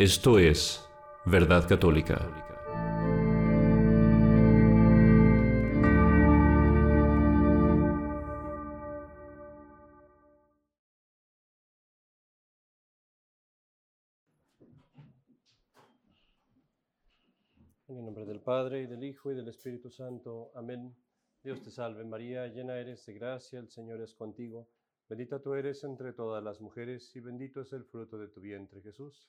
Esto es Verdad Católica. En el nombre del Padre, y del Hijo, y del Espíritu Santo. Amén. Dios te salve María, llena eres de gracia, el Señor es contigo. Bendita tú eres entre todas las mujeres, y bendito es el fruto de tu vientre, Jesús.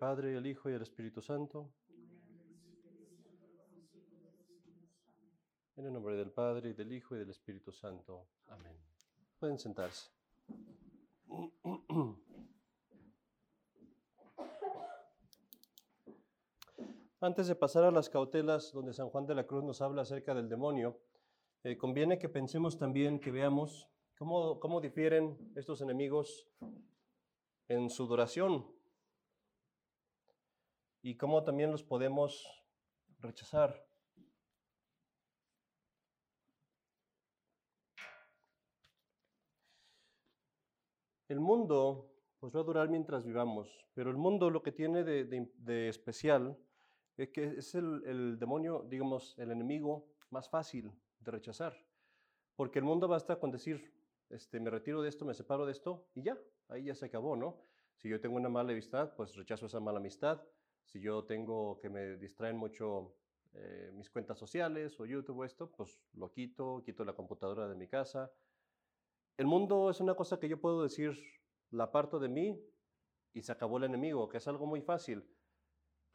Padre, al Hijo y al Espíritu Santo. En el nombre del Padre, del Hijo y del Espíritu Santo. Amén. Pueden sentarse. Antes de pasar a las cautelas donde San Juan de la Cruz nos habla acerca del demonio, eh, conviene que pensemos también, que veamos cómo, cómo difieren estos enemigos en su duración y cómo también los podemos rechazar. El mundo pues va a durar mientras vivamos, pero el mundo lo que tiene de, especial es que es el, el demonio, digamos, el enemigo más fácil de rechazar, porque el mundo basta con decir, este, me retiro de esto, me separo de esto y ya, ahí ya se acabó, ¿no? Si yo tengo una mala amistad, pues rechazo esa mala amistad. Si yo tengo que me distraen mucho eh, mis cuentas sociales o YouTube o esto, pues lo quito, quito la computadora de mi casa. El mundo es una cosa que yo puedo decir, la aparto de mí y se acabó el enemigo, que es algo muy fácil.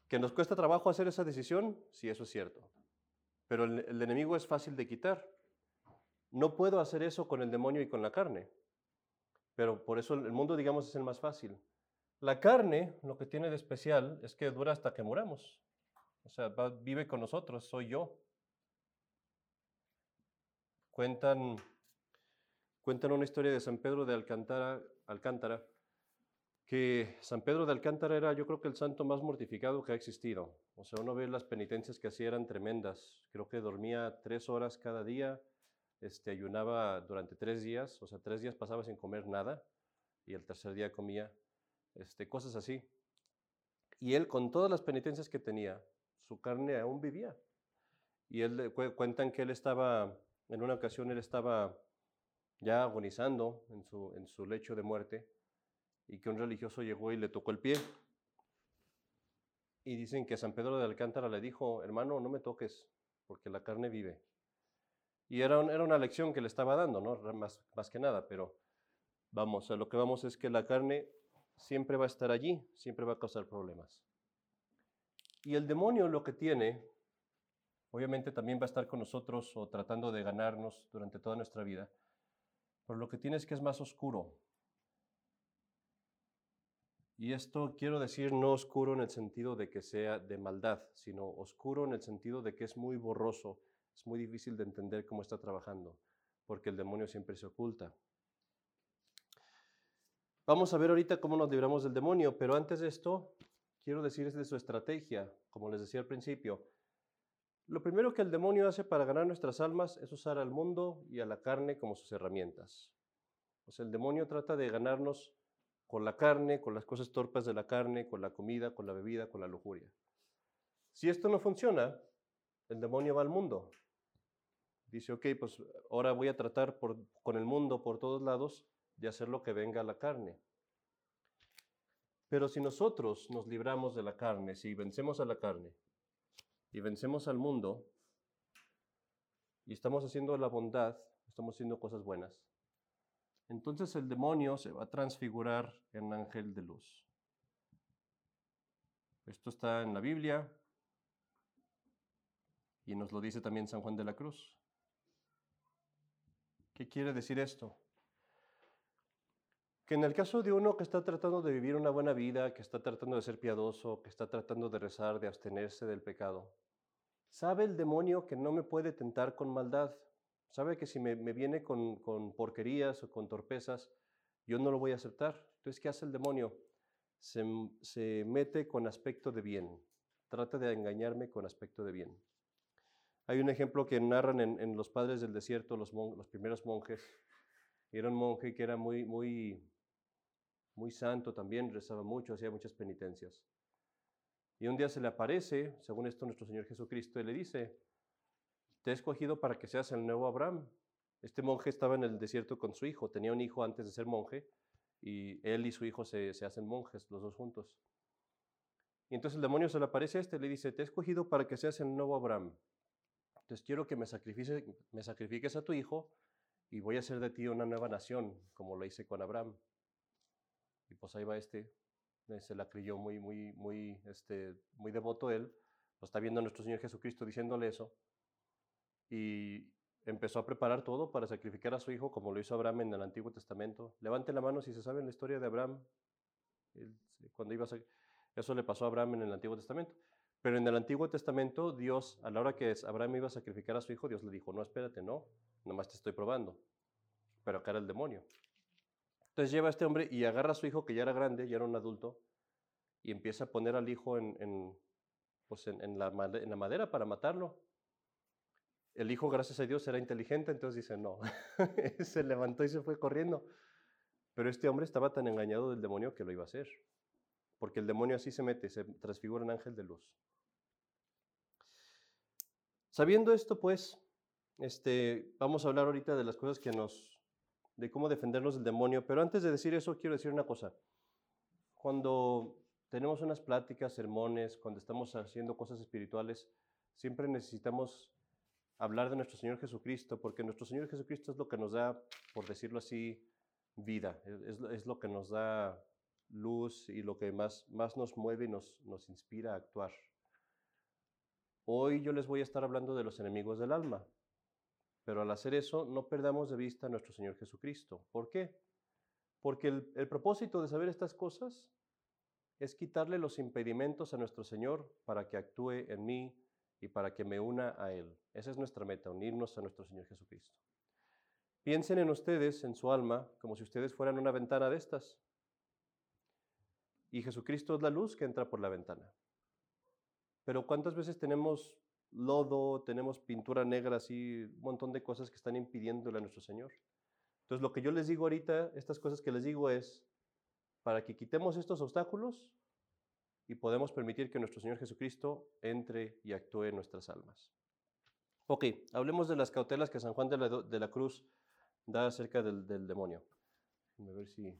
¿Que nos cuesta trabajo hacer esa decisión? Sí, eso es cierto. Pero el enemigo es fácil de quitar. No puedo hacer eso con el demonio y con la carne. Pero por eso el mundo, digamos, es el más fácil. La carne, lo que tiene de especial es que dura hasta que muramos. O sea, vive con nosotros, soy yo. Cuentan, cuentan una historia de San Pedro de Alcántara, Alcántara, que San Pedro de Alcántara era yo creo que el santo más mortificado que ha existido. O sea, uno ve las penitencias que hacía eran tremendas. Creo que dormía tres horas cada día, este, ayunaba durante tres días, o sea, tres días pasaba sin comer nada y el tercer día comía, este, cosas así. Y él, con todas las penitencias que tenía, su carne aún vivía. Y él cuentan que él estaba, en una ocasión él estaba ya agonizando en su, en su lecho de muerte y que un religioso llegó y le tocó el pie. Y dicen que San Pedro de Alcántara le dijo, hermano, no me toques, porque la carne vive. Y era, era una lección que le estaba dando, ¿no? Más, más que nada, pero vamos, a lo que vamos es que la carne siempre va a estar allí, siempre va a causar problemas. Y el demonio lo que tiene, obviamente también va a estar con nosotros o tratando de ganarnos durante toda nuestra vida, pero lo que tiene es que es más oscuro. Y esto quiero decir no oscuro en el sentido de que sea de maldad, sino oscuro en el sentido de que es muy borroso, es muy difícil de entender cómo está trabajando, porque el demonio siempre se oculta. Vamos a ver ahorita cómo nos libramos del demonio, pero antes de esto, quiero decirles de su estrategia, como les decía al principio. Lo primero que el demonio hace para ganar nuestras almas es usar al mundo y a la carne como sus herramientas. O el demonio trata de ganarnos con la carne, con las cosas torpes de la carne, con la comida, con la bebida, con la lujuria. Si esto no funciona, el demonio va al mundo. Dice, ok, pues ahora voy a tratar con el mundo por todos lados de hacer lo que venga a la carne. Pero si nosotros nos libramos de la carne, si vencemos a la carne y vencemos al mundo y estamos haciendo la bondad, estamos haciendo cosas buenas, entonces el demonio se va a transfigurar en ángel de luz. Esto está en la Biblia y nos lo dice también San Juan de la Cruz. ¿Qué quiere decir esto? Que en el caso de uno que está tratando de vivir una buena vida, que está tratando de ser piadoso, que está tratando de rezar, de abstenerse del pecado, sabe el demonio que no me puede tentar con maldad. Sabe que si me, viene con, con, porquerías o con torpezas, yo no lo voy a aceptar. Entonces, ¿qué hace el demonio? Se, se mete con aspecto de bien. Trata de engañarme con aspecto de bien. Hay un ejemplo que narran en, Los Padres del Desierto, los, los, primeros monjes. Era un monje que era muy, muy, muy santo también, rezaba mucho, hacía muchas penitencias. Y un día se le aparece, según esto, nuestro Señor Jesucristo y le dice, te he escogido para que seas el nuevo Abraham. Este monje estaba en el desierto con su hijo, tenía un hijo antes de ser monje, y él y su hijo se, se hacen monjes, los dos juntos. Y entonces el demonio se le aparece a este le dice, te he escogido para que seas el nuevo Abraham. Entonces quiero que me me sacrifiques a tu hijo y voy a hacer de ti una nueva nación, como lo hice con Abraham. Y pues ahí va este, eh, se la creyó muy, muy, muy, este, muy devoto él. Lo está viendo nuestro Señor Jesucristo diciéndole eso. Y empezó a preparar todo para sacrificar a su hijo, como lo hizo Abraham en el Antiguo Testamento. Levante la mano si se sabe la historia de Abraham. cuando iba a, eso le pasó a Abraham en el Antiguo Testamento. Pero en el Antiguo Testamento, Dios, a la hora que Abraham iba a sacrificar a su hijo, Dios le dijo, no, espérate, no, nomás te estoy probando. Pero acá era el demonio. Entonces lleva a este hombre y agarra a su hijo, que ya era grande, ya era un adulto, y empieza a poner al hijo en, pues la, en la madera para matarlo. El hijo, gracias a Dios, era inteligente, entonces dice, no, se levantó y se fue corriendo. Pero este hombre estaba tan engañado del demonio que lo iba a hacer, porque el demonio así se mete, se transfigura en ángel de luz. Sabiendo esto, pues, este, vamos a hablar ahorita de las cosas que nos, de cómo defendernos del demonio, pero antes de decir eso, quiero decir una cosa. Cuando tenemos unas pláticas, sermones, cuando estamos haciendo cosas espirituales, siempre necesitamos hablar de nuestro Señor Jesucristo, porque nuestro Señor Jesucristo es lo que nos da, por decirlo así, vida, es, es lo que nos da luz y lo que más, más nos mueve y nos, nos inspira a actuar. Hoy yo les voy a estar hablando de los enemigos del alma, pero al hacer eso no perdamos de vista a nuestro Señor Jesucristo. ¿Por qué? Porque el, propósito de saber estas cosas es quitarle los impedimentos a nuestro Señor para que actúe en mí y para que me una a Él. Esa es nuestra meta, unirnos a nuestro Señor Jesucristo. Piensen en ustedes, en su alma, como si ustedes fueran una ventana de estas. Y Jesucristo es la luz que entra por la ventana. Pero ¿cuántas veces tenemos lodo, tenemos pintura negra, así, un montón de cosas que están impidiéndole a nuestro Señor? Entonces, lo que yo les digo ahorita, estas cosas que les digo es, para que quitemos estos obstáculos y podemos permitir que nuestro Señor Jesucristo entre y actúe en nuestras almas. Ok, hablemos de las cautelas que San Juan de la, Cruz da acerca del, del demonio. A ver si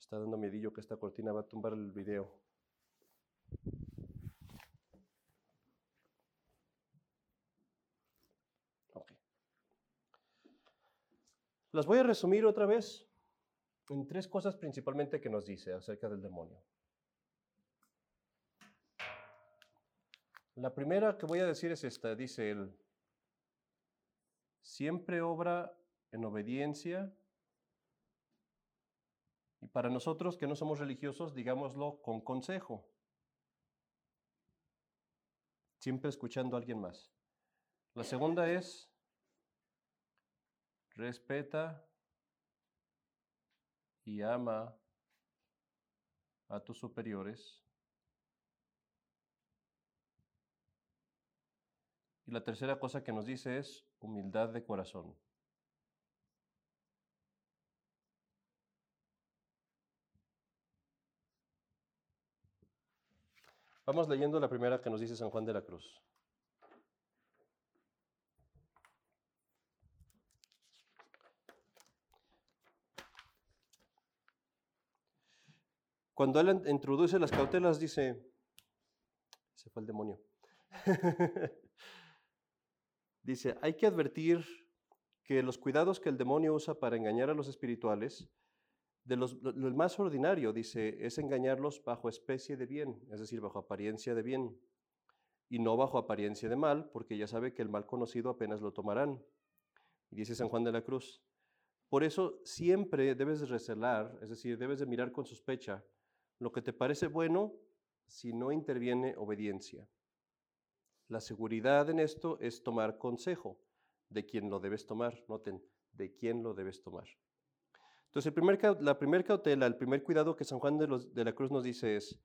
está dando miedillo que esta cortina va a tumbar el video. Las voy a resumir otra vez en tres cosas principalmente que nos dice acerca del demonio. La primera que voy a decir es esta, dice él, siempre obra en obediencia y para nosotros que no somos religiosos, digámoslo con consejo, siempre escuchando a alguien más. La segunda es respeta y ama a tus superiores. Y la tercera cosa que nos dice es humildad de corazón. Vamos leyendo la primera que nos dice San Juan de la Cruz. Cuando él introduce las cautelas, dice, se fue el demonio. dice, hay que advertir que los cuidados que el demonio usa para engañar a los espirituales, de los, lo, más ordinario, dice, es engañarlos bajo especie de bien, es decir, bajo apariencia de bien, y no bajo apariencia de mal, porque ya sabe que el mal conocido apenas lo tomarán. Y dice San Juan de la Cruz, por eso siempre debes recelar, es decir, debes de mirar con sospecha lo que te parece bueno si no interviene obediencia. La seguridad en esto es tomar consejo de quien lo debes tomar. Noten, de quién lo debes tomar. Entonces, el primer, la primera cautela, el primer cuidado que San Juan de la Cruz nos dice es,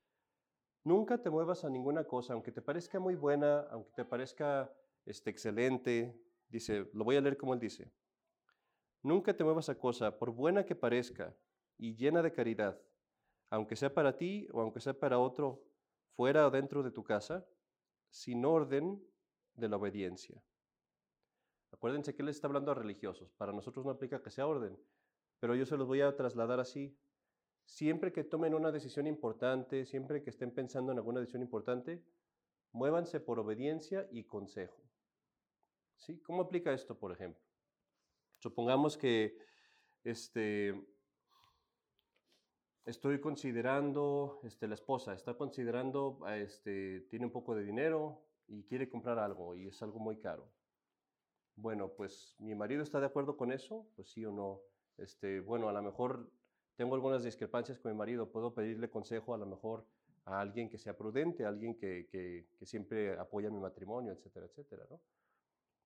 nunca te muevas a ninguna cosa, aunque te parezca muy buena, aunque te parezca este, excelente. Dice, lo voy a leer como él dice. Nunca te muevas a cosa, por buena que parezca y llena de caridad, aunque sea para ti o aunque sea para otro, fuera o dentro de tu casa, sin orden de la obediencia. Acuérdense que él está hablando a religiosos. Para nosotros no aplica que sea orden, pero yo se los voy a trasladar así. Siempre que tomen una decisión importante, siempre que estén pensando en alguna decisión importante, muévanse por obediencia y consejo. ¿Sí? ¿Cómo aplica esto, por ejemplo? Supongamos que este, estoy considerando, este, la esposa está considerando, este, tiene un poco de dinero y quiere comprar algo y es algo muy caro. Bueno, pues mi marido está de acuerdo con eso, pues sí o no. Este, bueno, a lo mejor tengo algunas discrepancias con mi marido, puedo pedirle consejo a lo mejor a alguien que sea prudente, a alguien que, que, que siempre apoya mi matrimonio, etcétera, etcétera, ¿no?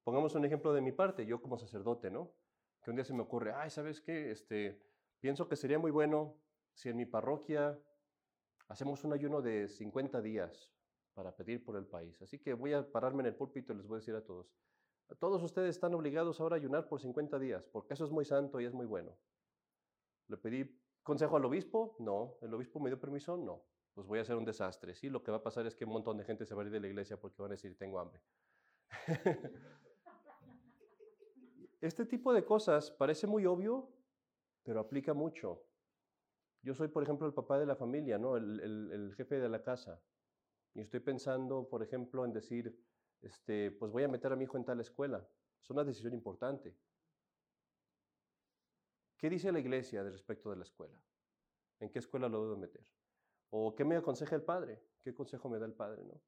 Pongamos un ejemplo de mi parte, yo como sacerdote, ¿no? Que un día se me ocurre, ay, ¿sabes qué? Este, pienso que sería muy bueno si en mi parroquia hacemos un ayuno de 50 días para pedir por el país. Así que voy a pararme en el púlpito y les voy a decir a todos, todos ustedes están obligados ahora a ayunar por 50 días, porque eso es muy santo y es muy bueno. ¿Le pedí consejo al obispo? No. ¿El obispo me dio permiso? No. Pues voy a hacer un desastre. Sí, lo que va a pasar es que un montón de gente se va a ir de la iglesia porque van a decir, tengo hambre. este tipo de cosas parece muy obvio, pero aplica mucho. Yo soy, por ejemplo, el papá de la familia, ¿no? el, jefe de la casa. Y estoy pensando, por ejemplo, en decir, este, pues voy a meter a mi hijo en tal escuela. Es una decisión importante. ¿Qué dice la iglesia respecto de la escuela? ¿En qué escuela lo debo meter? ¿O qué me aconseja el padre? ¿Qué consejo me da el padre? ¿no?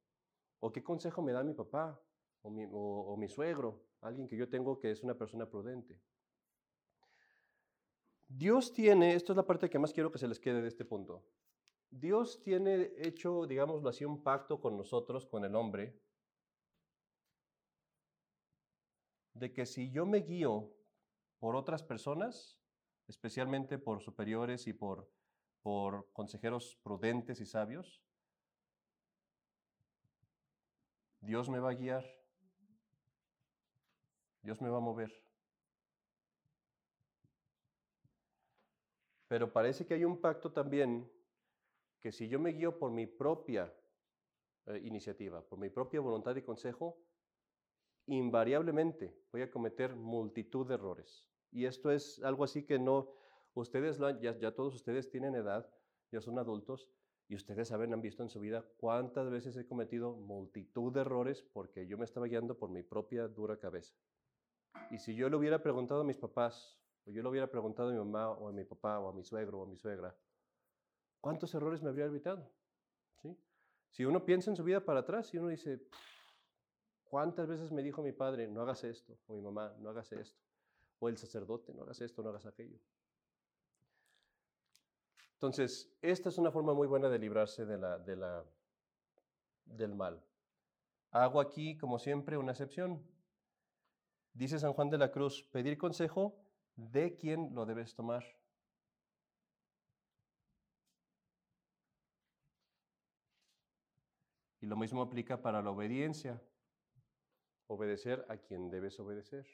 ¿O qué consejo me da mi papá? O mi suegro? Alguien que yo tengo que es una persona prudente. Dios tiene, esto es la parte que más quiero que se les quede de este punto. Dios tiene hecho, digámoslo así, un pacto con nosotros, con el hombre, de que si yo me guío por otras personas, especialmente por superiores y por, por consejeros prudentes y sabios, Dios me va a guiar, Dios me va a mover. Pero parece que hay un pacto también que si yo me guío por mi propia eh, iniciativa, por mi propia voluntad y consejo, invariablemente voy a cometer multitud de errores. Y esto es algo así que no, ustedes, ya, ya todos ustedes tienen edad, ya son adultos, y ustedes saben, han visto en su vida cuántas veces he cometido multitud de errores porque yo me estaba guiando por mi propia dura cabeza. Y si yo le hubiera preguntado a mis papás, o yo le hubiera preguntado a mi mamá, o a mi papá, o a mi suegro, o a mi suegra, ¿cuántos errores me habría evitado? ¿Sí? Si uno piensa en su vida para atrás y uno dice, ¿Cuántas veces me dijo mi padre, no hagas esto? O mi mamá, no hagas esto. O el sacerdote, no hagas esto, no hagas aquello. Entonces, esta es una forma muy buena de librarse de la, del mal. Hago aquí, como siempre, una excepción. Dice San Juan de la Cruz, pedir consejo de quién lo debes tomar. Y lo mismo aplica para la obediencia obedecer a quien debes obedecer.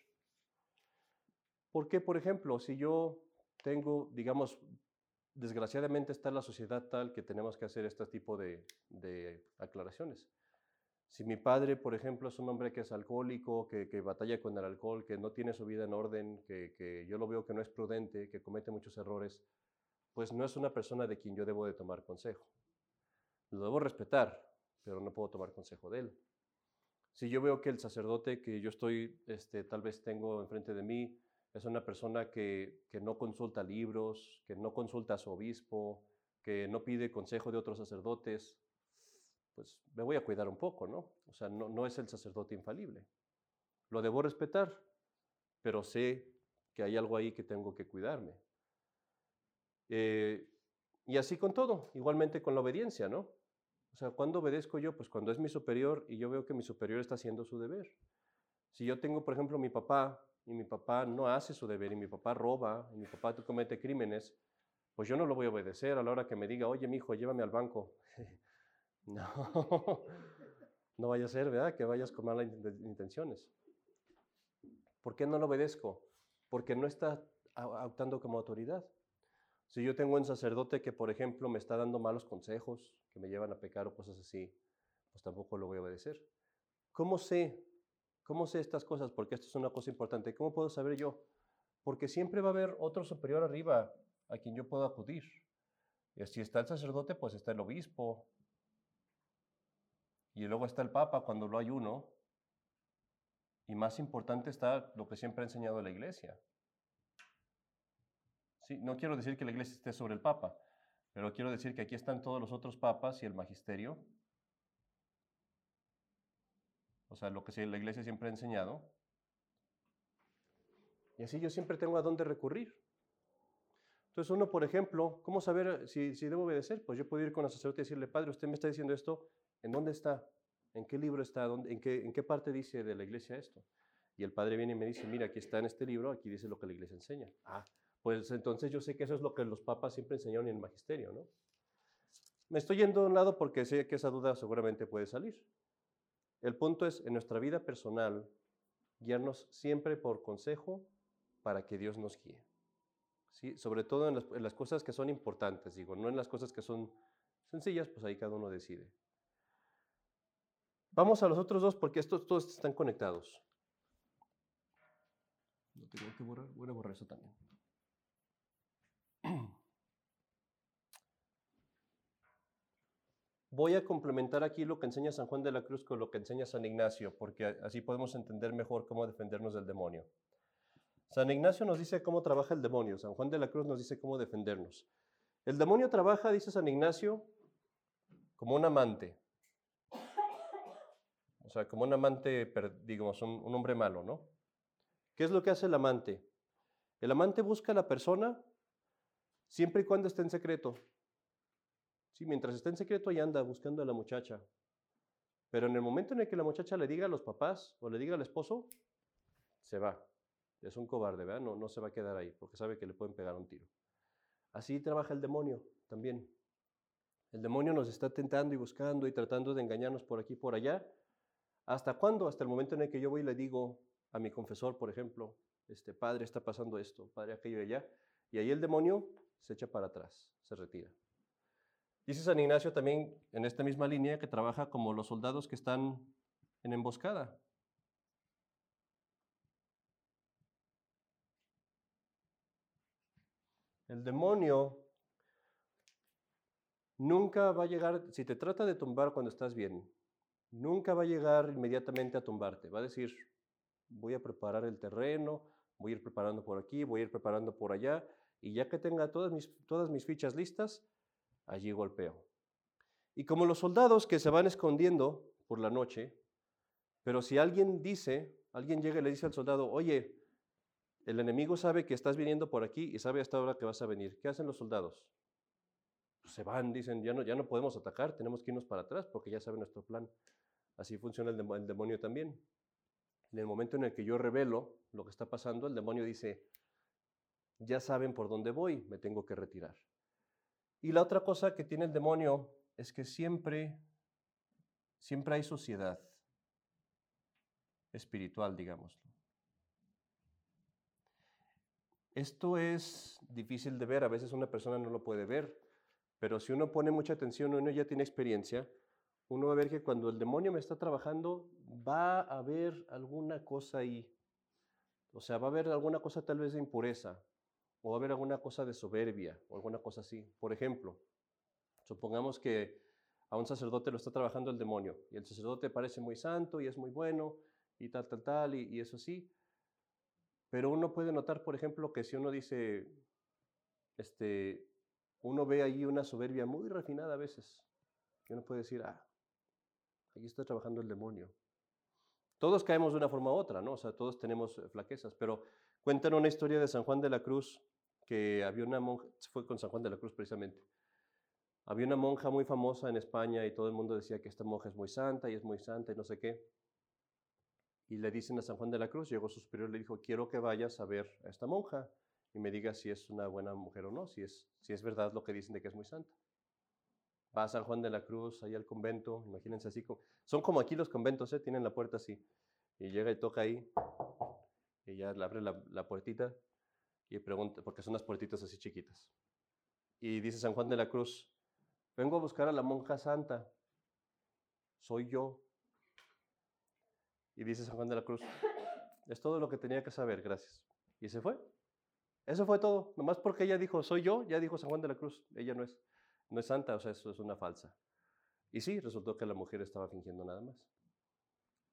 Porque, por ejemplo, si yo tengo, digamos, desgraciadamente está la sociedad tal que tenemos que hacer este tipo de, aclaraciones. Si mi padre, por ejemplo, es un hombre que es alcohólico, que, batalla con el alcohol, que no tiene su vida en orden, que, que, yo lo veo que no es prudente, que comete muchos errores, pues no es una persona de quien yo debo de tomar consejo. Lo debo respetar, pero no puedo tomar consejo de él. Si yo veo que el sacerdote que yo estoy, este, tal vez tengo enfrente de mí, es una persona que, que, no consulta libros, que no consulta a su obispo, que no pide consejo de otros sacerdotes, pues me voy a cuidar un poco, ¿no? O sea, no, es el sacerdote infalible. Lo debo respetar, pero sé que hay algo ahí que tengo que cuidarme. Eh, y así con todo, igualmente con la obediencia, ¿no? O sea, ¿cuándo obedezco yo? Pues cuando es mi superior y yo veo que mi superior está haciendo su deber. Si yo tengo, por ejemplo, mi papá y mi papá no hace su deber y mi papá roba y mi papá comete crímenes, pues yo no lo voy a obedecer a la hora que me diga, oye, mi hijo, llévame al banco. no, no vaya a ser, ¿verdad? Que vayas con malas intenciones. ¿Por qué no lo obedezco? Porque no está actuando como autoridad. Si yo tengo un sacerdote que, por ejemplo, me está dando malos consejos, que me llevan a pecar o cosas así, pues tampoco lo voy a obedecer. ¿Cómo sé? ¿Cómo sé estas cosas? Porque esto es una cosa importante. ¿Cómo puedo saber yo? Porque siempre va a haber otro superior arriba a quien yo puedo acudir. Y si está el sacerdote, pues está el obispo. Y luego está el papa cuando lo hay uno. Y más importante está lo que siempre ha enseñado la iglesia, no quiero decir que la iglesia esté sobre el Papa, pero quiero decir que aquí están todos los otros papas y el magisterio. O sea, lo que la iglesia siempre ha enseñado. Y así yo siempre tengo a dónde recurrir. Entonces uno, por ejemplo, ¿cómo saber si, debo obedecer? Pues yo puedo ir con el sacerdote y decirle, Padre, usted me está diciendo esto, ¿en dónde está? ¿En qué libro está? en, qué, ¿En qué parte dice de la iglesia esto? Y el Padre viene y me dice, mira, aquí está en este libro, aquí dice lo que la iglesia enseña. Ah, pues entonces yo sé que eso es lo que los papas siempre enseñaron en el magisterio, ¿no? Me estoy yendo a un lado porque sé que esa duda seguramente puede salir. El punto es, en nuestra vida personal, guiarnos siempre por consejo para que Dios nos guíe. Sobre todo en las, en las cosas que son importantes, digo, no en las cosas que son sencillas, pues ahí cada uno decide. Vamos a los otros dos porque estos todos están conectados. No tengo que borrar, voy a borrar eso también. Voy a complementar aquí lo que enseña San Juan de la Cruz con lo que enseña San Ignacio, porque así podemos entender mejor cómo defendernos del demonio. San Ignacio nos dice cómo trabaja el demonio, San Juan de la Cruz nos dice cómo defendernos. El demonio trabaja, dice San Ignacio, como un amante. Sea, como un amante, digamos, un, un hombre malo, ¿no? ¿Qué es lo que hace el amante? El amante busca a la persona Siempre y cuando esté en secreto. Sí, mientras esté en secreto, ahí anda buscando a la muchacha. Pero en el momento en el que la muchacha le diga a los papás o le diga al esposo, se va. Es un cobarde, ¿verdad? No, no se va a quedar ahí porque sabe que le pueden pegar un tiro. Así trabaja el demonio también. El demonio nos está tentando y buscando y tratando de engañarnos por aquí y por allá. ¿Hasta cuándo? Hasta el momento en el que yo voy y le digo a mi confesor, por ejemplo, este padre está pasando esto, padre aquello y allá. Y ahí el demonio se echa para atrás, se retira. Dice San Ignacio también en esta misma línea que trabaja como los soldados que están en emboscada. El demonio nunca va a llegar, si te trata de tumbar cuando estás bien, nunca va a llegar inmediatamente a tumbarte. Va a decir, voy a preparar el terreno, voy a ir preparando por aquí, voy a ir preparando por allá, y ya que tenga todas mis, fichas listas, allí golpeo. Y como los soldados que se van escondiendo por la noche, pero si alguien dice, alguien llega y le dice al soldado, oye, el enemigo sabe que estás viniendo por aquí y sabe hasta ahora que vas a venir. ¿Qué hacen los soldados? Pues se van, dicen, ya no, ya no podemos atacar, tenemos que irnos para atrás porque ya sabe nuestro plan. Así funciona el, demonio también. En el momento en el que yo revelo lo que está pasando, el demonio dice, ya saben por dónde voy, me tengo que retirar. Y la otra cosa que tiene el demonio es que siempre, siempre hay sociedad espiritual, digámoslo. Esto es difícil de ver, a veces una persona no lo puede ver, pero si uno pone mucha atención, uno ya tiene experiencia, uno va a ver que cuando el demonio me está trabajando, va a haber alguna cosa ahí. O sea, va a haber alguna cosa tal vez de impureza, o va a haber alguna cosa de soberbia o alguna cosa así. Por ejemplo, supongamos que a un sacerdote lo está trabajando el demonio y el sacerdote parece muy santo y es muy bueno y tal, tal, tal, y, eso sí. Pero uno puede notar, por ejemplo, que si uno dice, este, uno ve ahí una soberbia muy refinada a veces, que uno puede decir, ah, aquí está trabajando el demonio. Todos caemos de una forma u otra, ¿no? O sea, todos tenemos eh, flaquezas, pero cuentan una historia de San Juan de la Cruz, que había una monja, fue con San Juan de la Cruz precisamente, había una monja muy famosa en España y todo el mundo decía que esta monja es muy santa y es muy santa y no sé qué. Y le dicen a San Juan de la Cruz, llegó su superior y le dijo, quiero que vayas a ver a esta monja y me digas si es una buena mujer o no, si es, si es verdad lo que dicen de que es muy santa. Va San Juan de la Cruz, ahí al convento, imagínense así, son como aquí los conventos, ¿eh? tienen la puerta así, y llega y toca ahí, y ya le abre la, la puertita y pregunta, porque son las puertitas así chiquitas. Y dice San Juan de la Cruz, vengo a buscar a la monja santa, soy yo. Y dice San Juan de la Cruz, es todo lo que tenía que saber, gracias. Y se fue. Eso fue todo. Nomás porque ella dijo, soy yo, ya dijo San Juan de la Cruz, ella no es, no es santa, o sea, eso es una falsa. Y sí, resultó que la mujer estaba fingiendo nada más.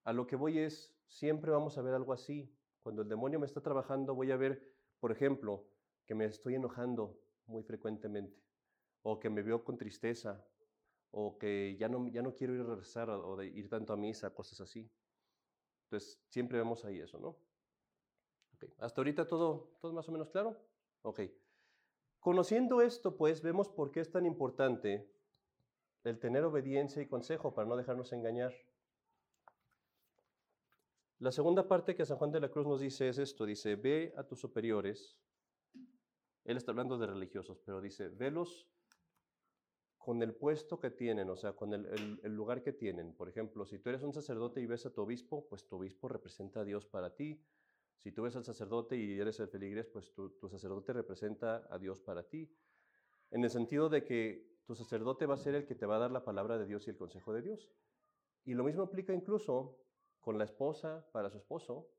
A lo que voy es, siempre vamos a ver algo así. Cuando el demonio me está trabajando, voy a ver, por ejemplo, que me estoy enojando muy frecuentemente, o que me veo con tristeza, o que ya no, ya no quiero ir a rezar o de ir tanto a misa, cosas así. Entonces, siempre vemos ahí eso, ¿no? ¿Hasta ahorita todo, todo más o menos claro? Ok. Conociendo esto, pues, vemos por qué es tan importante el tener obediencia y consejo para no dejarnos engañar. La segunda parte que San Juan de la Cruz nos dice es esto, dice, ve a tus superiores. Él está hablando de religiosos, pero dice, velos con el puesto que tienen, o sea, con el, el, lugar que tienen. Por ejemplo, si tú eres un sacerdote y ves a tu obispo, pues tu obispo representa a Dios para ti. Si tú ves al sacerdote y eres el feligres, pues tu, tu, sacerdote representa a Dios para ti. En el sentido de que tu sacerdote va a ser el que te va a dar la palabra de Dios y el consejo de Dios. Y lo mismo aplica incluso con la esposa para su esposo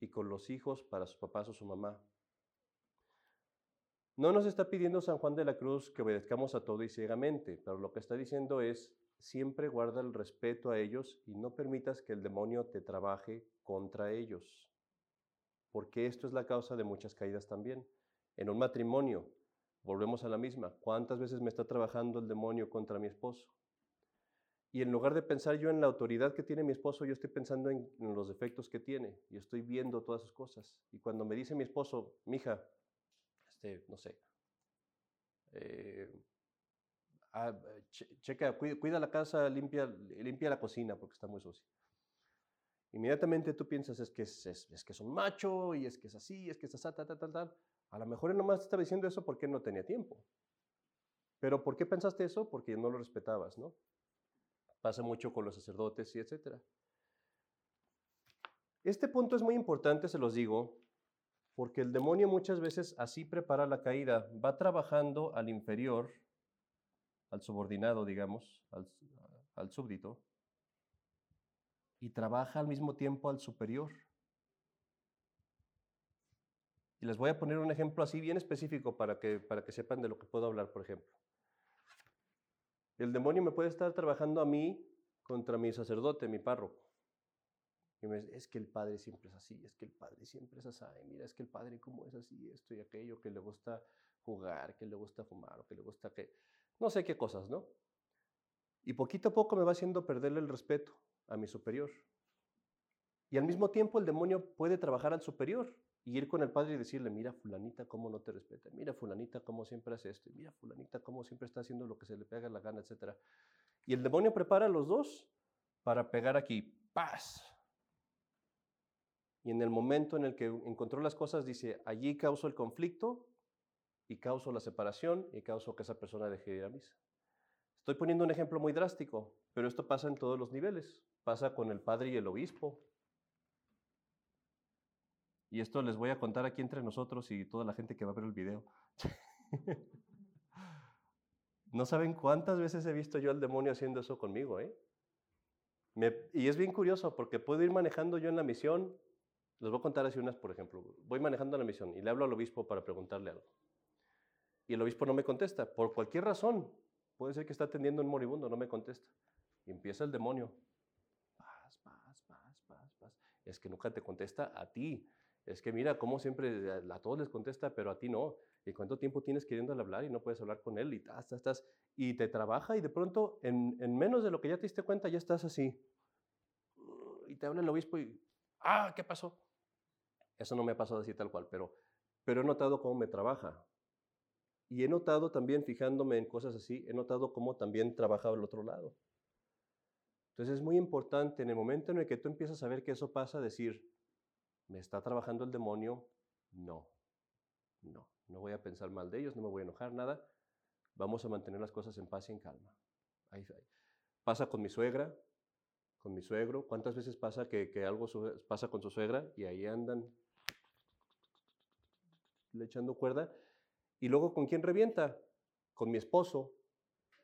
y con los hijos para sus papás o su mamá. No nos está pidiendo San Juan de la Cruz que obedezcamos a todo y ciegamente, pero lo que está diciendo es, siempre guarda el respeto a ellos y no permitas que el demonio te trabaje contra ellos porque esto es la causa de muchas caídas también. En un matrimonio, volvemos a la misma, ¿cuántas veces me está trabajando el demonio contra mi esposo? Y en lugar de pensar yo en la autoridad que tiene mi esposo, yo estoy pensando en, los defectos que tiene y estoy viendo todas sus cosas. Y cuando me dice mi esposo, mija, este, no sé, eh, ah, checa, cuida, cuida, la casa, limpia, limpia la cocina porque está muy sucia. Inmediatamente tú piensas, es que es, es, que es un macho, y es que es así, es que es así, tal, tal, tal, tal. A lo mejor él nomás estaba diciendo eso porque no tenía tiempo. Pero ¿por qué pensaste eso? Porque no lo respetabas, ¿no? Pasa mucho con los sacerdotes y etcétera. Este punto es muy importante, se los digo, porque el demonio muchas veces así prepara la caída. Va trabajando al inferior, al subordinado, digamos, al, al súbdito, y trabaja al mismo tiempo al superior. Y les voy a poner un ejemplo así bien específico para que, para que sepan de lo que puedo hablar, por ejemplo. El demonio me puede estar trabajando a mí contra mi sacerdote, mi párroco. Y me dice, es que el padre siempre es así, es que el padre siempre es así, mira, es que el padre como es así, esto y aquello, que le gusta jugar, que le gusta fumar, o que le gusta que... No sé qué cosas, ¿no? Y poquito a poco me va haciendo perderle el respeto a mi superior. Y al mismo tiempo el demonio puede trabajar al superior y ir con el padre y decirle, mira fulanita cómo no te respeta, mira fulanita cómo siempre hace esto, mira fulanita cómo siempre está haciendo lo que se le pega la gana, etc. Y el demonio prepara a los dos para pegar aquí, paz. Y en el momento en el que encontró las cosas, dice, allí causo el conflicto y causo la separación y causo que esa persona deje de ir a misa. Estoy poniendo un ejemplo muy drástico, pero esto pasa en todos los niveles. Pasa con el padre y el obispo. Y esto les voy a contar aquí entre nosotros y toda la gente que va a ver el video. no saben cuántas veces he visto yo al demonio haciendo eso conmigo, ¿eh? y es bien curioso porque puedo ir manejando yo en la misión. Les voy a contar así unas, por ejemplo. Voy manejando la misión y le hablo al obispo para preguntarle algo. Y el obispo no me contesta, por cualquier razón. Puede ser que está atendiendo un moribundo, no me contesta. Y empieza el demonio. Paz, paz, paz, paz, paz. Es que nunca te contesta a ti. Es que mira, como siempre a todos les contesta, pero a ti no. ¿Y cuánto tiempo tienes queriendo hablar y no puedes hablar con él? Y, estás, estás, y te trabaja y de pronto en, en, menos de lo que ya te diste cuenta ya estás así. Y te habla el obispo y, ah, ¿qué pasó? Eso no me ha pasado así tal cual, pero, pero he notado cómo me trabaja. Y he notado también, fijándome en cosas así, he notado cómo también trabaja al otro lado. Entonces es muy importante en el momento en el que tú empiezas a ver que eso pasa, decir, ¿me está trabajando el demonio? No, no, no voy a pensar mal de ellos, no me voy a enojar, nada. Vamos a mantener las cosas en paz y en calma. Pasa con mi suegra, con mi suegro. ¿Cuántas veces pasa que, que algo pasa con su suegra y ahí andan le echando cuerda? Y luego, ¿con quién revienta? Con mi esposo.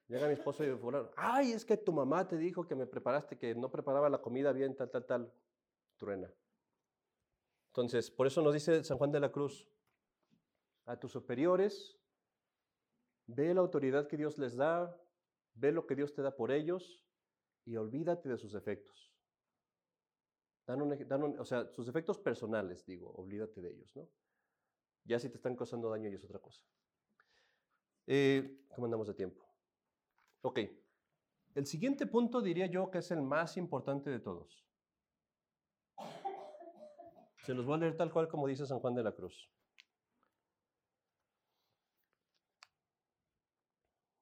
Llega mi esposo y fulano, ay, es que tu mamá te dijo que me preparaste, que no preparaba la comida bien, tal, tal, tal. Truena. Entonces, por eso nos dice San Juan de la Cruz, a tus superiores, ve la autoridad que Dios les da, ve lo que Dios te da por ellos y olvídate de sus efectos. O sea, sus efectos personales, digo, olvídate de ellos, ¿no? Ya si te están causando daño y es otra cosa. Eh, ¿Cómo andamos de tiempo? Ok. El siguiente punto diría yo que es el más importante de todos. Se los voy a leer tal cual como dice San Juan de la Cruz.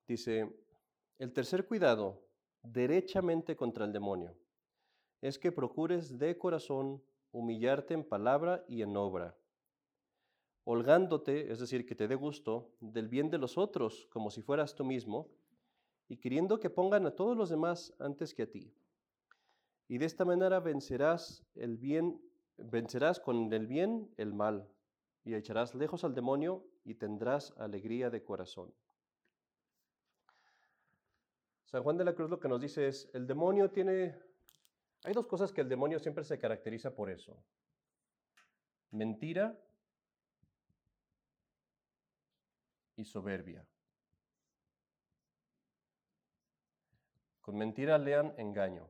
Dice, el tercer cuidado, derechamente contra el demonio, es que procures de corazón humillarte en palabra y en obra, holgándote, es decir, que te dé gusto, del bien de los otros como si fueras tú mismo, y queriendo que pongan a todos los demás antes que a ti. Y de esta manera vencerás el bien, vencerás con el bien el mal, y echarás lejos al demonio y tendrás alegría de corazón. San Juan de la Cruz lo que nos dice es, el demonio tiene, hay dos cosas que el demonio siempre se caracteriza por eso. Mentira y soberbia. Con mentira lean engaño.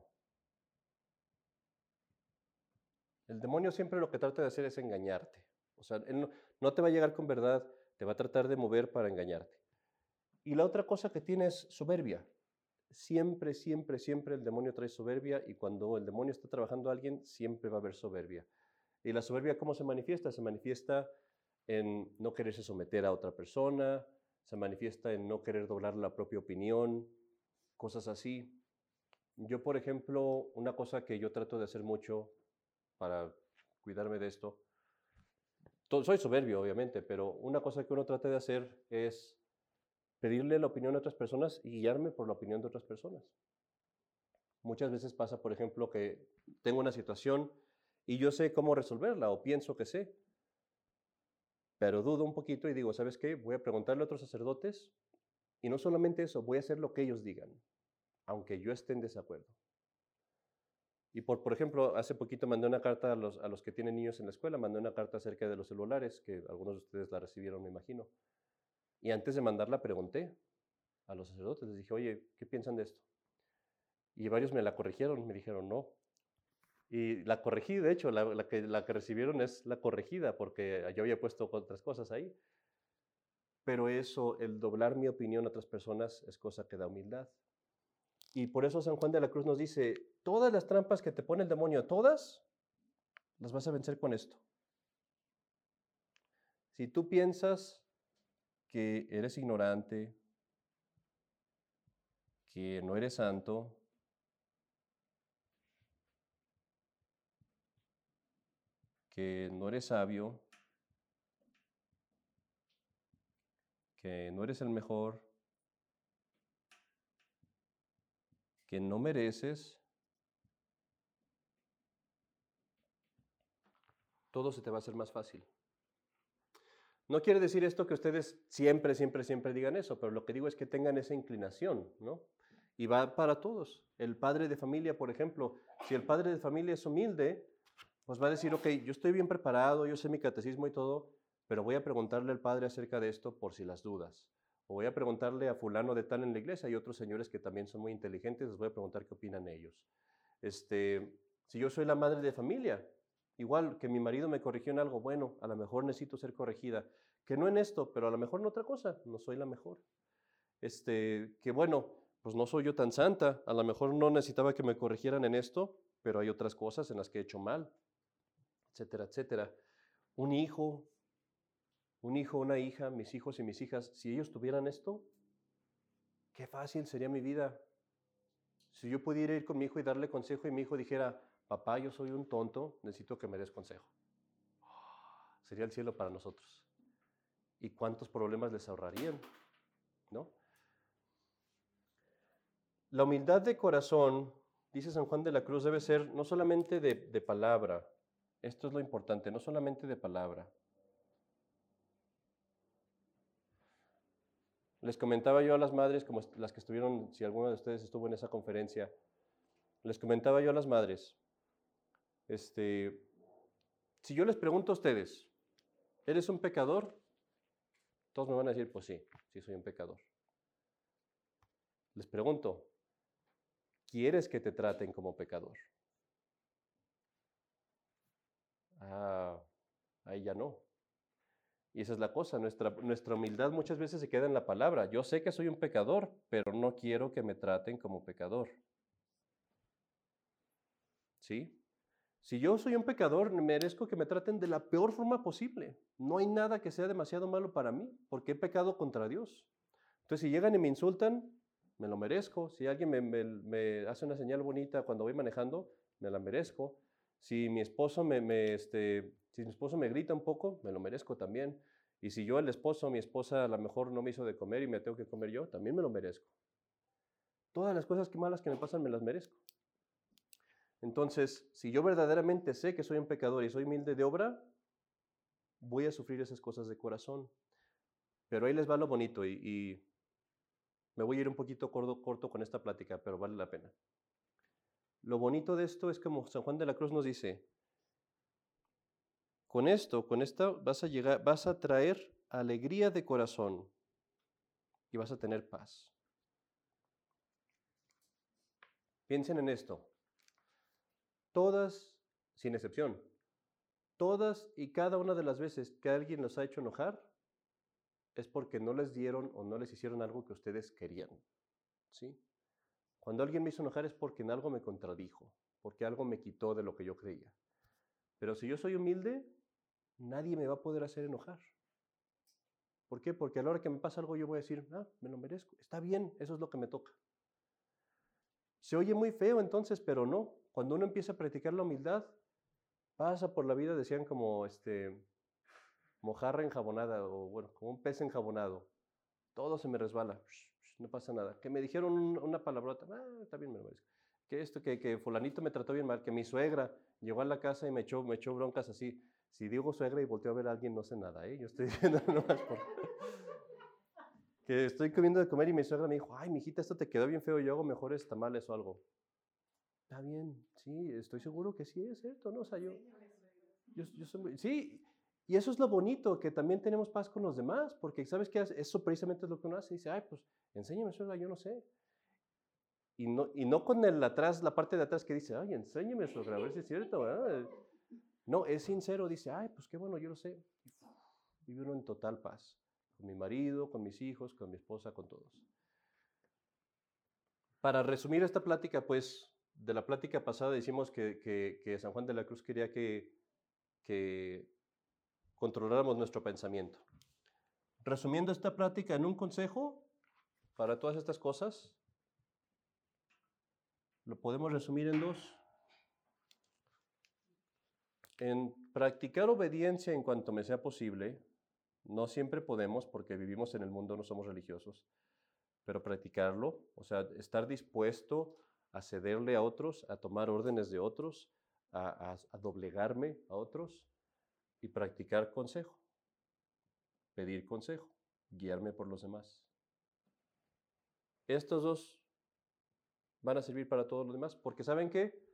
El demonio siempre lo que trata de hacer es engañarte. O sea, él no, te va a llegar con verdad, te va a tratar de mover para engañarte. Y la otra cosa que tiene es soberbia. Siempre, siempre, siempre el demonio trae soberbia y cuando el demonio está trabajando a alguien, siempre va a haber soberbia. ¿Y la soberbia cómo se manifiesta? Se manifiesta en no quererse someter a otra persona, se manifiesta en no querer doblar la propia opinión, cosas así. Yo, por ejemplo, una cosa que yo trato de hacer mucho para cuidarme de esto, soy soberbio, obviamente, pero una cosa que uno trata de hacer es pedirle la opinión de otras personas y guiarme por la opinión de otras personas. Muchas veces pasa, por ejemplo, que tengo una situación y yo sé cómo resolverla o pienso que sé, pero dudo un poquito y digo, ¿sabes qué? Voy a preguntarle a otros sacerdotes y no solamente eso, voy a hacer lo que ellos digan, aunque yo esté en desacuerdo. Y por, por ejemplo, hace poquito mandé una carta a los, a los que tienen niños en la escuela, mandé una carta acerca de los celulares, que algunos de ustedes la recibieron, me imagino. Y antes de mandarla pregunté a los sacerdotes, les dije, oye, ¿qué piensan de esto? Y varios me la corrigieron, me dijeron, no. Y la corregí, de hecho, la, que, la que recibieron es la corregida, porque yo había puesto otras cosas ahí. Pero eso, el doblar mi opinión a otras personas es cosa que da humildad. Y por eso San Juan de la Cruz nos dice, todas las trampas que te pone el demonio, todas, las vas a vencer con esto. Si tú piensas que eres ignorante, que no eres santo, que no eres sabio, que no eres el mejor, que no mereces, todo se te va a hacer más fácil. No quiere decir esto que ustedes siempre, siempre, siempre digan eso, pero lo que digo es que tengan esa inclinación, ¿no? Y va para todos. El padre de familia, por ejemplo, si el padre de familia es humilde, pues va a decir, ok, yo estoy bien preparado, yo sé mi catecismo y todo, pero voy a preguntarle al padre acerca de esto por si las dudas. O voy a preguntarle a fulano de tal en la iglesia. Hay otros señores que también son muy inteligentes, les voy a preguntar qué opinan ellos. Este, si yo soy la madre de familia, igual que mi marido me corrigió en algo, bueno, a lo mejor necesito ser corregida. Que no en esto, pero a lo mejor en otra cosa, no soy la mejor. Este, que bueno, pues no soy yo tan santa, a lo mejor no necesitaba que me corrigieran en esto, pero hay otras cosas en las que he hecho mal, etcétera, etcétera. Un hijo, un hijo, una hija, mis hijos y mis hijas, si ellos tuvieran esto, qué fácil sería mi vida. Si yo pudiera ir con mi hijo y darle consejo y mi hijo dijera, papá, yo soy un tonto, necesito que me des consejo. Sería el cielo para nosotros. ¿Y cuántos problemas les ahorrarían? ¿No? La humildad de corazón, dice San Juan de la Cruz, debe ser no solamente de, de palabra, esto es lo importante, no solamente de palabra. Les comentaba yo a las madres, como las que estuvieron, si alguno de ustedes estuvo en esa conferencia, les comentaba yo a las madres, este, si yo les pregunto a ustedes, ¿eres un pecador? Todos me van a decir, pues sí, sí soy un pecador. Les pregunto, ¿quieres que te traten como pecador? Ah, ahí ya no. Y esa es la cosa, nuestra, nuestra humildad muchas veces se queda en la palabra. Yo sé que soy un pecador, pero no quiero que me traten como pecador. ¿Sí? Si yo soy un pecador, merezco que me traten de la peor forma posible. No hay nada que sea demasiado malo para mí, porque he pecado contra Dios. Entonces, si llegan y me insultan, me lo merezco. Si alguien me, hace una señal bonita cuando voy manejando, me la merezco. Si mi esposo me, este, si mi esposo me grita un poco, me lo merezco también. Y si yo, el esposo, mi esposa, a lo mejor no me hizo de comer y me tengo que comer yo, también me lo merezco. Todas las cosas que malas que me pasan me las merezco. Entonces, si yo verdaderamente sé que soy un pecador y soy humilde de obra, voy a sufrir esas cosas de corazón. Pero ahí les va lo bonito y, me voy a ir un poquito corto, corto con esta plática, pero vale la pena. Lo bonito de esto es como San Juan de la Cruz nos dice, con esto, con esto vas a llegar, vas a traer alegría de corazón y vas a tener paz. Piensen en esto todas, sin excepción, todas y cada una de las veces que alguien los ha hecho enojar, es porque no les dieron o no les hicieron algo que ustedes querían. ¿Sí? Cuando alguien me hizo enojar es porque en algo me contradijo, porque algo me quitó de lo que yo creía. Pero si yo soy humilde, nadie me va a poder hacer enojar. ¿Por qué? Porque a la hora que me pasa algo yo voy a decir, ah, me lo merezco, está bien, eso es lo que me toca. Se oye muy feo entonces, pero no. Cuando uno empieza a practicar la humildad, pasa por la vida, decían como este, mojarra enjabonada o bueno, como un pez enjabonado. Todo se me resbala, no pasa nada. Que me dijeron una palabrota, ah, está bien, me lo merezco. Que esto, que, que fulanito me trató bien mal, que mi suegra llegó a la casa y me echó, me echó broncas así. Si digo suegra y volteo a ver a alguien, no sé nada, ¿eh? Yo estoy diciendo nomás por que estoy comiendo de comer y mi suegra me dijo, ay, mijita, esto te quedó bien feo, yo hago mejores tamales o algo. Está bien, sí, estoy seguro que sí es cierto, ¿no? O sea, yo, yo, yo soy sí, y eso es lo bonito, que también tenemos paz con los demás, porque ¿sabes qué? Eso precisamente es lo que uno hace, dice, ay, pues, enséñame, suegra, yo no sé. Y no, y no con el atrás, la parte de atrás que dice, ay, enséñame, suegra, a ver si es cierto, ¿verdad? No, es sincero, dice, ay, pues qué bueno, yo lo sé. Y vive uno en total paz con mi marido, con mis hijos, con mi esposa, con todos. Para resumir esta plática, pues de la plática pasada decimos que, San Juan de la Cruz quería que, que controláramos nuestro pensamiento. Resumiendo esta plática en un consejo para todas estas cosas, lo podemos resumir en dos. En practicar obediencia en cuanto me sea posible, no siempre podemos porque vivimos en el mundo, no somos religiosos, pero practicarlo, o sea, estar dispuesto a cederle a otros, a tomar órdenes de otros, a, doblegarme a otros y practicar consejo, pedir consejo, guiarme por los demás. Estos dos van a servir para todos los demás, porque ¿saben qué?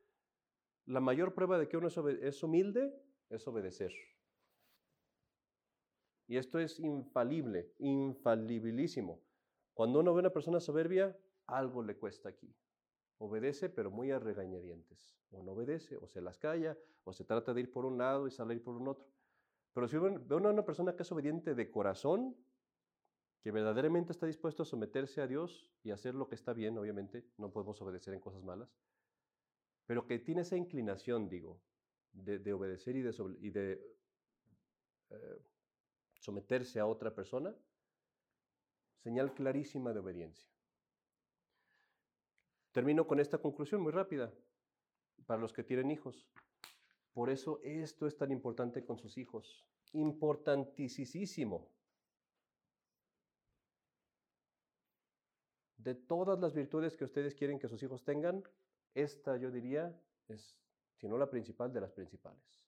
La mayor prueba de que uno es humilde es obedecer. Y esto es infalible, infalibilísimo. Cuando uno ve a una persona soberbia, algo le cuesta aquí. Obedece, pero muy a regañadientes. O no obedece, o se las calla, o se trata de ir por un lado y salir por un otro. Pero si ve a una persona que es obediente de corazón, que verdaderamente está dispuesto a someterse a Dios y hacer lo que está bien, obviamente, no podemos obedecer en cosas malas, pero que tiene esa inclinación, digo, de, obedecer y de, eh, someterse a otra persona, señal clarísima de obediencia. Termino con esta conclusión muy rápida para los que tienen hijos. Por eso esto es tan importante con sus hijos. Importantísimo. De todas las virtudes que ustedes quieren que sus hijos tengan, esta yo diría es, si no la principal, de las principales.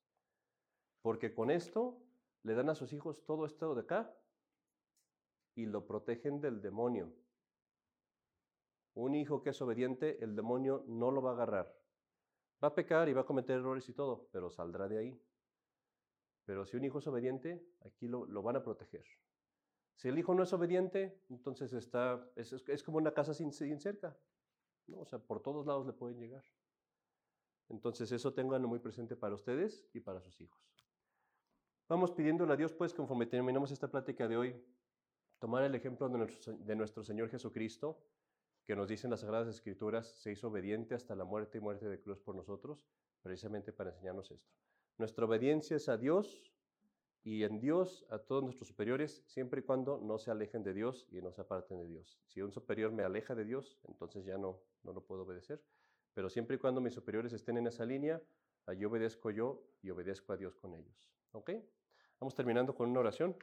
Porque con esto le dan a sus hijos todo esto de acá y lo protegen del demonio. Un hijo que es obediente, el demonio no lo va a agarrar. Va a pecar y va a cometer errores y todo, pero saldrá de ahí. Pero si un hijo es obediente, aquí lo, van a proteger. Si el hijo no es obediente, entonces está, es, como una casa sin, cerca. ¿No? O sea, por todos lados le pueden llegar. Entonces eso tenganlo muy presente para ustedes y para sus hijos. Vamos pidiéndole a Dios, pues, conforme terminamos esta plática de hoy, tomar el ejemplo de nuestro, de nuestro Señor Jesucristo, que nos dice en las Sagradas Escrituras, se hizo obediente hasta la muerte y muerte de cruz por nosotros, precisamente para enseñarnos esto. Nuestra obediencia es a Dios y en Dios a todos nuestros superiores, siempre y cuando no se alejen de Dios y no se aparten de Dios. Si un superior me aleja de Dios, entonces ya no, no lo puedo obedecer. Pero siempre y cuando mis superiores estén en esa línea, yo obedezco yo y obedezco a Dios con ellos. ¿Ok? Vamos terminando con una oración.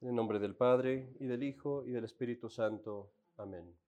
En el nombre del Padre, y del Hijo, y del Espíritu Santo. Amén.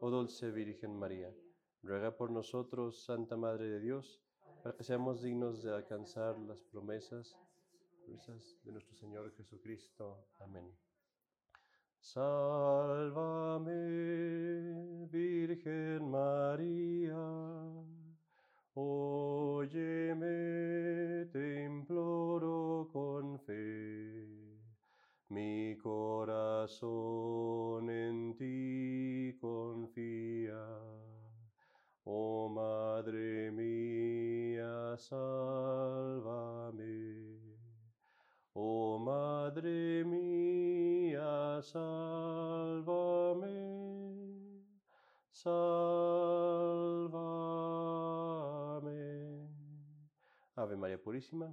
oh dulce Virgen María, ruega por nosotros, Santa Madre de Dios, para que seamos dignos de alcanzar las promesas de nuestro Señor Jesucristo. Amén. Sálvame, Virgen María, óyeme, te imploro con fe. Mi corazón en ti confía. Oh Madre mía, sálvame. Oh Madre mía, sálvame. Sálvame. Ave María Purísima.